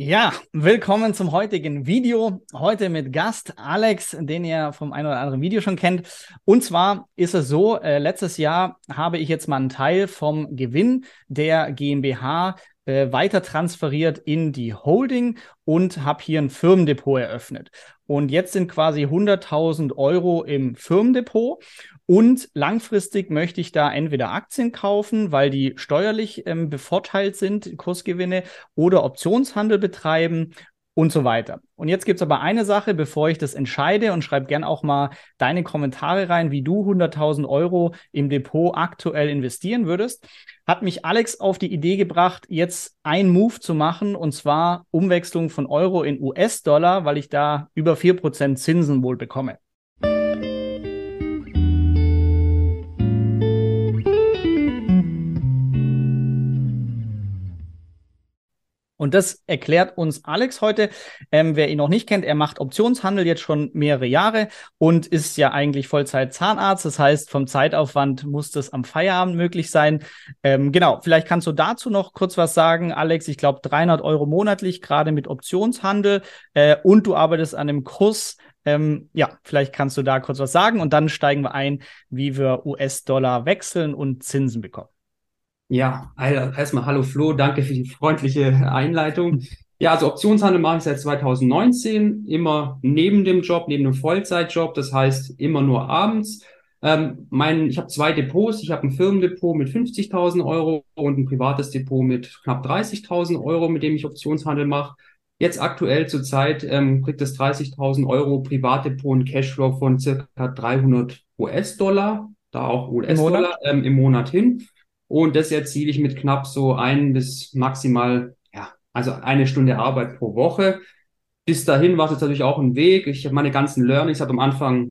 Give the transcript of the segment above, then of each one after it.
Ja, willkommen zum heutigen Video. Heute mit Gast Alex, den ihr vom ein oder anderen Video schon kennt. Und zwar ist es so, äh, letztes Jahr habe ich jetzt mal einen Teil vom Gewinn der GmbH äh, weiter transferiert in die Holding und habe hier ein Firmendepot eröffnet. Und jetzt sind quasi 100.000 Euro im Firmendepot. Und langfristig möchte ich da entweder Aktien kaufen, weil die steuerlich ähm, bevorteilt sind, Kursgewinne, oder Optionshandel betreiben und so weiter. Und jetzt gibt es aber eine Sache, bevor ich das entscheide und schreib gern auch mal deine Kommentare rein, wie du 100.000 Euro im Depot aktuell investieren würdest, hat mich Alex auf die Idee gebracht, jetzt einen Move zu machen und zwar Umwechslung von Euro in US-Dollar, weil ich da über 4% Zinsen wohl bekomme. Und das erklärt uns Alex heute. Ähm, wer ihn noch nicht kennt, er macht Optionshandel jetzt schon mehrere Jahre und ist ja eigentlich Vollzeit Zahnarzt. Das heißt, vom Zeitaufwand muss das am Feierabend möglich sein. Ähm, genau, vielleicht kannst du dazu noch kurz was sagen, Alex. Ich glaube, 300 Euro monatlich, gerade mit Optionshandel. Äh, und du arbeitest an einem Kurs. Ähm, ja, vielleicht kannst du da kurz was sagen und dann steigen wir ein, wie wir US-Dollar wechseln und Zinsen bekommen. Ja, erstmal hallo Flo, danke für die freundliche Einleitung. Ja, also Optionshandel mache ich seit 2019, immer neben dem Job, neben dem Vollzeitjob, das heißt immer nur abends. Ähm, mein, ich habe zwei Depots, ich habe ein Firmendepot mit 50.000 Euro und ein privates Depot mit knapp 30.000 Euro, mit dem ich Optionshandel mache. Jetzt aktuell zurzeit ähm, kriegt das 30.000 Euro Privatdepot ein Cashflow von circa 300 US-Dollar, da auch US-Dollar ähm, im Monat hin. Und das erziele ich mit knapp so ein bis maximal, ja, also eine Stunde Arbeit pro Woche. Bis dahin war es jetzt natürlich auch ein Weg. Ich habe meine ganzen Learnings, habe am Anfang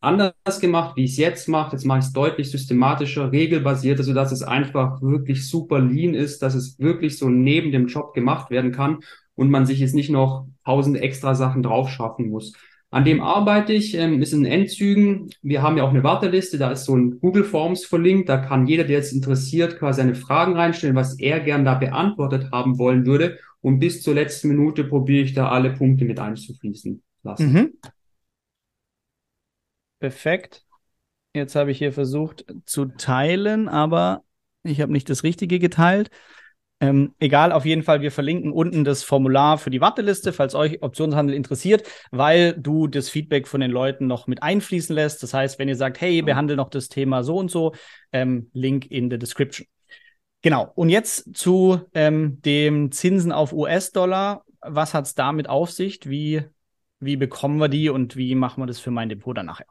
anders gemacht, wie ich es jetzt mache. Jetzt mache ich es deutlich systematischer, regelbasierter, sodass es einfach wirklich super lean ist, dass es wirklich so neben dem Job gemacht werden kann und man sich jetzt nicht noch tausend extra Sachen drauf schaffen muss. An dem arbeite ich, ähm, ist in Endzügen. Wir haben ja auch eine Warteliste, da ist so ein Google Forms verlinkt. Da kann jeder, der jetzt interessiert, quasi seine Fragen reinstellen, was er gern da beantwortet haben wollen würde. Und bis zur letzten Minute probiere ich da alle Punkte mit einzufließen lassen. Mhm. Perfekt. Jetzt habe ich hier versucht zu teilen, aber ich habe nicht das Richtige geteilt. Ähm, egal, auf jeden Fall, wir verlinken unten das Formular für die Warteliste, falls euch Optionshandel interessiert, weil du das Feedback von den Leuten noch mit einfließen lässt. Das heißt, wenn ihr sagt, hey, behandle noch das Thema so und so, ähm, Link in der Description. Genau, und jetzt zu ähm, dem Zinsen auf US-Dollar. Was hat es damit auf sich? Wie, wie bekommen wir die und wie machen wir das für mein Depot dann nachher?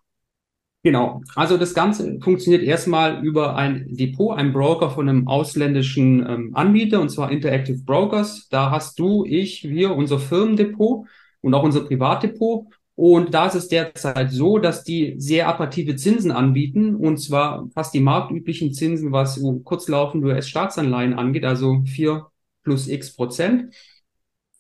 Genau. Also das Ganze funktioniert erstmal über ein Depot, ein Broker von einem ausländischen ähm, Anbieter, und zwar Interactive Brokers. Da hast du, ich, wir, unser Firmendepot und auch unser Privatdepot. Und da ist es derzeit so, dass die sehr attraktive Zinsen anbieten, und zwar fast die marktüblichen Zinsen, was kurzlaufende US-Staatsanleihen angeht, also vier plus x Prozent.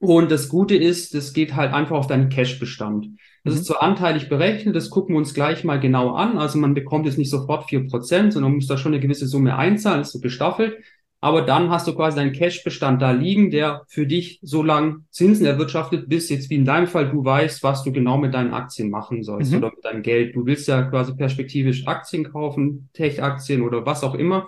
Und das Gute ist, das geht halt einfach auf deinen Cash-Bestand. Das mhm. ist zwar anteilig berechnet, das gucken wir uns gleich mal genau an. Also man bekommt jetzt nicht sofort vier Prozent, sondern muss da schon eine gewisse Summe einzahlen, ist so gestaffelt. Aber dann hast du quasi deinen Cash-Bestand da liegen, der für dich so lang Zinsen erwirtschaftet, bis jetzt wie in deinem Fall du weißt, was du genau mit deinen Aktien machen sollst mhm. oder mit deinem Geld. Du willst ja quasi perspektivisch Aktien kaufen, Tech-Aktien oder was auch immer.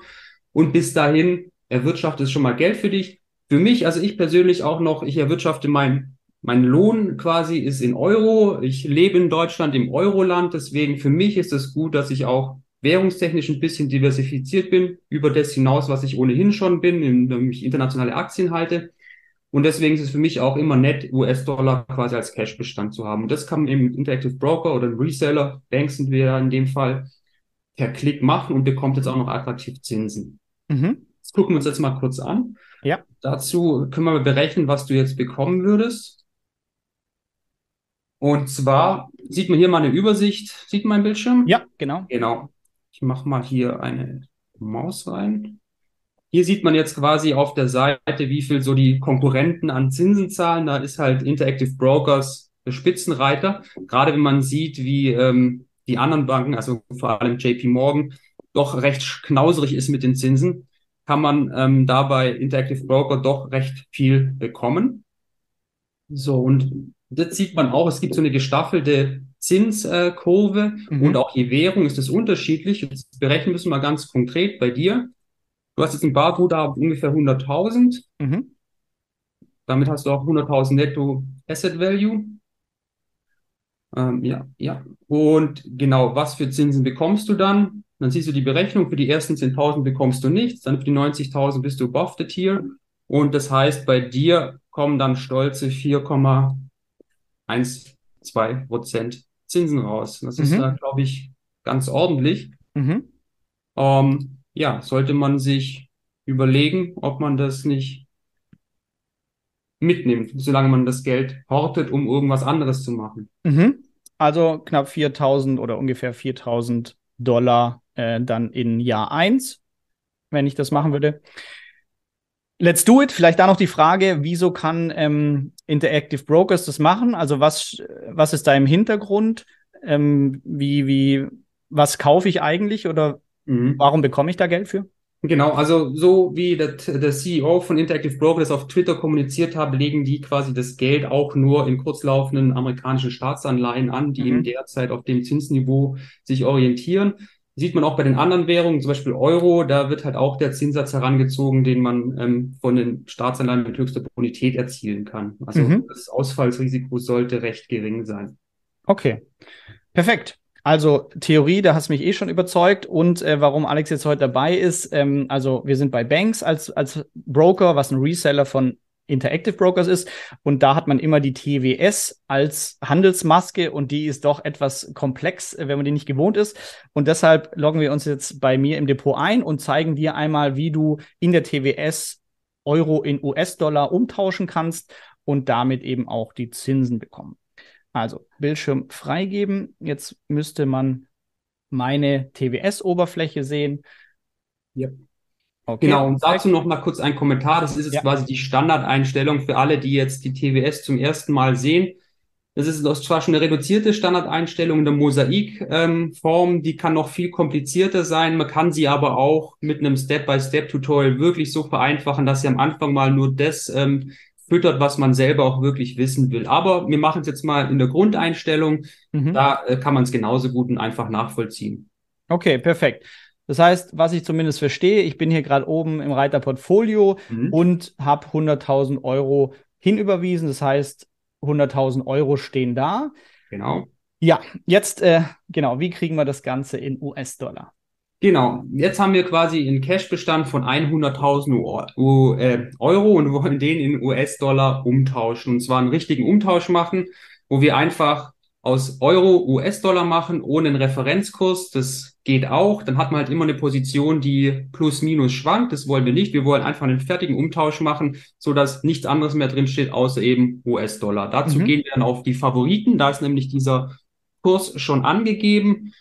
Und bis dahin erwirtschaftet es schon mal Geld für dich für mich, also ich persönlich auch noch, ich erwirtschafte mein, mein Lohn quasi ist in Euro. Ich lebe in Deutschland im Euroland. Deswegen für mich ist es gut, dass ich auch währungstechnisch ein bisschen diversifiziert bin, über das hinaus, was ich ohnehin schon bin, indem ich internationale Aktien halte. Und deswegen ist es für mich auch immer nett, US-Dollar quasi als Cash-Bestand zu haben. Und das kann man eben mit Interactive Broker oder einem Reseller, Banks sind wir ja in dem Fall, per Klick machen und bekommt jetzt auch noch attraktiv Zinsen. Mhm. Das gucken wir uns jetzt mal kurz an. Ja. Dazu können wir berechnen, was du jetzt bekommen würdest. Und zwar sieht man hier mal eine Übersicht. Sieht man mein Bildschirm? Ja, genau. Genau. Ich mache mal hier eine Maus rein. Hier sieht man jetzt quasi auf der Seite, wie viel so die Konkurrenten an Zinsen zahlen. Da ist halt Interactive Brokers der Spitzenreiter. Gerade wenn man sieht, wie ähm, die anderen Banken, also vor allem JP Morgan, doch recht knauserig ist mit den Zinsen kann man ähm, dabei Interactive Broker doch recht viel bekommen. So, und das sieht man auch, es gibt so eine gestaffelte Zinskurve Mhm. und auch je Währung ist es unterschiedlich. Jetzt berechnen müssen wir mal ganz konkret bei dir. Du hast jetzt ein Barguthaben ungefähr 100.000. Mhm. Damit hast du auch 100.000 Netto Asset Value. Ähm, ja, ja. Und genau, was für Zinsen bekommst du dann? Dann siehst du die Berechnung. Für die ersten 10.000 bekommst du nichts. Dann für die 90.000 bist du above the tier. Und das heißt, bei dir kommen dann stolze 4,12 Prozent Zinsen raus. Das ist, Mhm. äh, glaube ich, ganz ordentlich. Mhm. Ähm, ja, sollte man sich überlegen, ob man das nicht mitnimmt, solange man das Geld hortet, um irgendwas anderes zu machen. Mhm. Also knapp 4000 oder ungefähr 4000 Dollar äh, dann in Jahr 1, wenn ich das machen würde. Let's do it. Vielleicht da noch die Frage, wieso kann ähm, Interactive Brokers das machen? Also was, was ist da im Hintergrund? Ähm, wie, wie, was kaufe ich eigentlich oder Mhm. warum bekomme ich da Geld für? Genau, also so wie der, der CEO von Interactive Broker das auf Twitter kommuniziert hat, legen die quasi das Geld auch nur in kurzlaufenden amerikanischen Staatsanleihen an, die Mhm. eben derzeit auf dem Zinsniveau sich orientieren. Sieht man auch bei den anderen Währungen, zum Beispiel Euro, da wird halt auch der Zinssatz herangezogen, den man ähm, von den Staatsanleihen mit höchster Bonität erzielen kann. Also Mhm. das Ausfallsrisiko sollte recht gering sein. Okay, perfekt. Also Theorie, da hast du mich eh schon überzeugt. Und äh, warum Alex jetzt heute dabei ist, ähm, also wir sind bei Banks als, als Broker, was ein Reseller von Interactive Brokers ist. Und da hat man immer die TWS als Handelsmaske und die ist doch etwas komplex, äh, wenn man die nicht gewohnt ist. Und deshalb loggen wir uns jetzt bei mir im Depot ein und zeigen dir einmal, wie du in der TWS Euro in US-Dollar umtauschen kannst und damit eben auch die Zinsen bekommen. Also Bildschirm freigeben. Jetzt müsste man meine TWS-Oberfläche sehen. Ja. Okay. Genau, und dazu noch mal kurz ein Kommentar. Das ist jetzt Ja. quasi die Standardeinstellung für alle, die jetzt die TWS zum ersten Mal sehen. Das ist zwar schon eine reduzierte Standardeinstellung in der Mosaik-Form, die kann noch viel komplizierter sein. Man kann sie aber auch mit einem Step-by-Step-Tutorial wirklich so vereinfachen, dass sie am Anfang mal nur das ähm, füttert, was man selber auch wirklich wissen will. Aber wir machen es jetzt mal in der Grundeinstellung. Mhm. Da äh, kann man es genauso gut und einfach nachvollziehen. Okay, perfekt. Das heißt, was ich zumindest verstehe, ich bin hier gerade oben im Reiter Portfolio Mhm. und habe 100.000 Euro hinüberwiesen. Das heißt, 100.000 Euro stehen da. Genau. Ja, jetzt, äh, genau, wie kriegen wir das Ganze in US-Dollar? Genau, jetzt haben wir quasi einen Cashbestand von 100.000 U- U- äh, Euro und wollen den in US-Dollar umtauschen. Und zwar einen richtigen Umtausch machen, wo wir einfach aus Euro US-Dollar machen, ohne einen Referenzkurs. Das geht auch. Dann hat man halt immer eine Position, die plus minus schwankt. Das wollen wir nicht. Wir wollen einfach einen fertigen Umtausch machen, so dass nichts anderes mehr drin steht, außer eben US-Dollar. Dazu Mhm. gehen wir dann auf die Favoriten. Da ist nämlich dieser Kurs schon angegeben.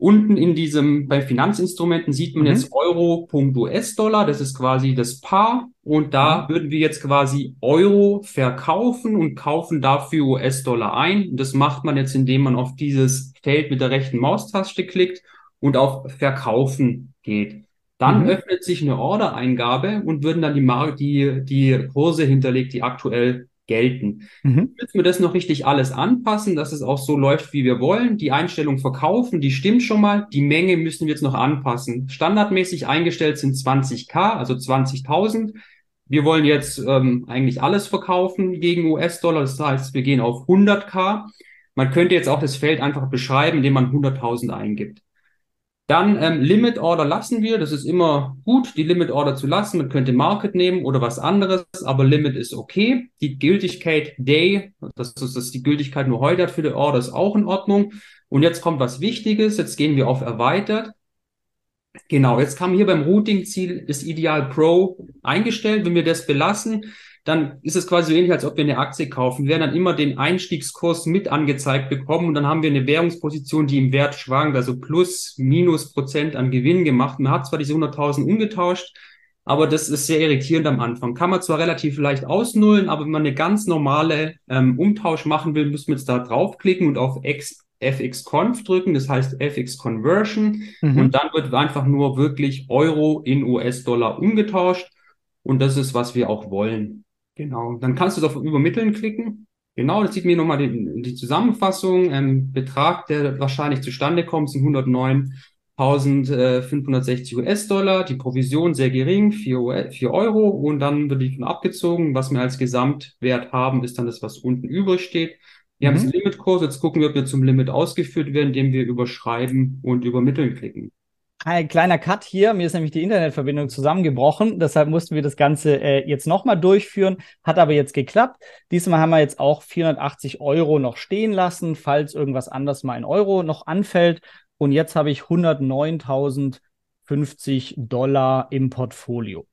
Unten in diesem, bei Finanzinstrumenten sieht man Mhm. jetzt Euro.US-Dollar, das ist quasi das Paar. Und da würden wir jetzt quasi Euro verkaufen und kaufen dafür US-Dollar ein. Das macht man jetzt, indem man auf dieses Feld mit der rechten Maustaste klickt und auf Verkaufen geht. Dann Mhm. öffnet sich eine Ordereingabe und würden dann die, Mar die, die Kurse hinterlegt, die aktuell gelten. Mhm. Müssen wir das noch richtig alles anpassen, dass es auch so läuft, wie wir wollen. Die Einstellung verkaufen, die stimmt schon mal. Die Menge müssen wir jetzt noch anpassen. Standardmäßig eingestellt sind 20k, also 20.000. Wir wollen jetzt ähm, eigentlich alles verkaufen gegen US-Dollar. Das heißt, wir gehen auf 100k. Man könnte jetzt auch das Feld einfach beschreiben, indem man 100.000 eingibt. Dann ähm, Limit Order lassen wir. Das ist immer gut, die Limit Order zu lassen. Man könnte Market nehmen oder was anderes, aber Limit ist okay. Die Gültigkeit Day, das ist, das die Gültigkeit nur heute hat für die Order, ist auch in Ordnung. Und jetzt kommt was Wichtiges. Jetzt gehen wir auf Erweitert. Genau, jetzt kam hier beim Routing-Ziel ist Ideal Pro eingestellt. Wenn wir das belassen, dann ist es quasi so ähnlich, als ob wir eine Aktie kaufen. Wir werden dann immer den Einstiegskurs mit angezeigt bekommen und dann haben wir eine Währungsposition, die im Wert schwankt, also plus, minus Prozent an Gewinn gemacht. Man hat zwar diese 100.000 umgetauscht, aber das ist sehr irritierend am Anfang. Kann man zwar relativ leicht ausnullen, aber wenn man eine ganz normale ähm, Umtausch machen will, müssen wir jetzt da draufklicken und auf X FX-Conf drücken, das heißt FX-Conversion. Mhm. Und dann wird einfach nur wirklich Euro in US-Dollar umgetauscht. Und das ist, was wir auch wollen. Genau. Dann kannst du auf Übermitteln klicken. Genau, das sieht mir nochmal die, die Zusammenfassung. Ähm, Betrag, der wahrscheinlich zustande kommt, sind 109.560 US-Dollar. Die Provision sehr gering, 4, 4 Euro. Und dann wird die abgezogen. Was wir als Gesamtwert haben, ist dann das, was unten übrig steht. Wir mhm. haben jetzt Limitkurs. Jetzt gucken wir, ob wir zum Limit ausgeführt werden, indem wir überschreiben und übermitteln klicken. Ein kleiner Cut hier. Mir ist nämlich die Internetverbindung zusammengebrochen. Deshalb mussten wir das Ganze äh, jetzt nochmal durchführen. Hat aber jetzt geklappt. Diesmal haben wir jetzt auch 480 Euro noch stehen lassen, falls irgendwas anders mal in Euro noch anfällt. Und jetzt habe ich 109.050 Dollar im Portfolio.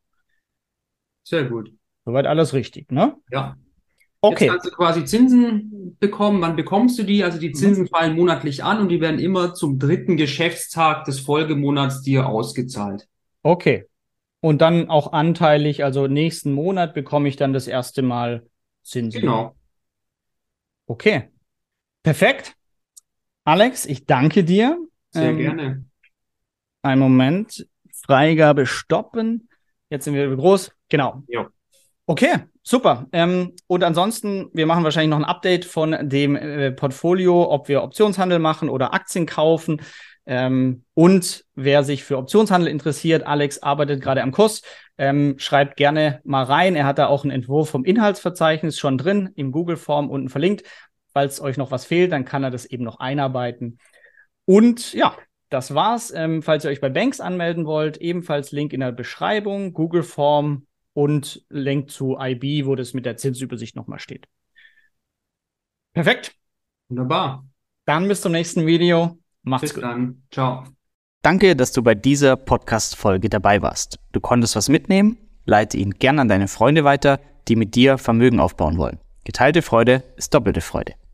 Sehr gut. Soweit alles richtig, ne? Ja. Okay. Jetzt kannst du quasi Zinsen bekommen. Wann bekommst du die? Also die Zinsen mhm. fallen monatlich an und die werden immer zum dritten Geschäftstag des Folgemonats dir ausgezahlt. Okay. Und dann auch anteilig, also nächsten Monat bekomme ich dann das erste Mal Zinsen. Genau. Okay. Perfekt. Alex, ich danke dir. Sehr ähm, gerne. Ein Moment. Freigabe stoppen. Jetzt sind wir groß. Genau. Ja. Okay, super. Ähm, und ansonsten, wir machen wahrscheinlich noch ein Update von dem äh, Portfolio, ob wir Optionshandel machen oder Aktien kaufen. Ähm, und wer sich für Optionshandel interessiert, Alex arbeitet gerade am Kurs. Ähm, schreibt gerne mal rein. Er hat da auch einen Entwurf vom Inhaltsverzeichnis schon drin, im Google-Form unten verlinkt. Falls euch noch was fehlt, dann kann er das eben noch einarbeiten. Und ja, das war's. Ähm, falls ihr euch bei Banks anmelden wollt, ebenfalls Link in der Beschreibung, Google-Form und Link zu IB, wo das mit der Zinsübersicht nochmal steht. Perfekt. Wunderbar. Dann bis zum nächsten Video. Macht's bis gut. Bis dann. Ciao. Danke, dass du bei dieser Podcast-Folge dabei warst. Du konntest was mitnehmen? Leite ihn gern an deine Freunde weiter, die mit dir Vermögen aufbauen wollen. Geteilte Freude ist doppelte Freude.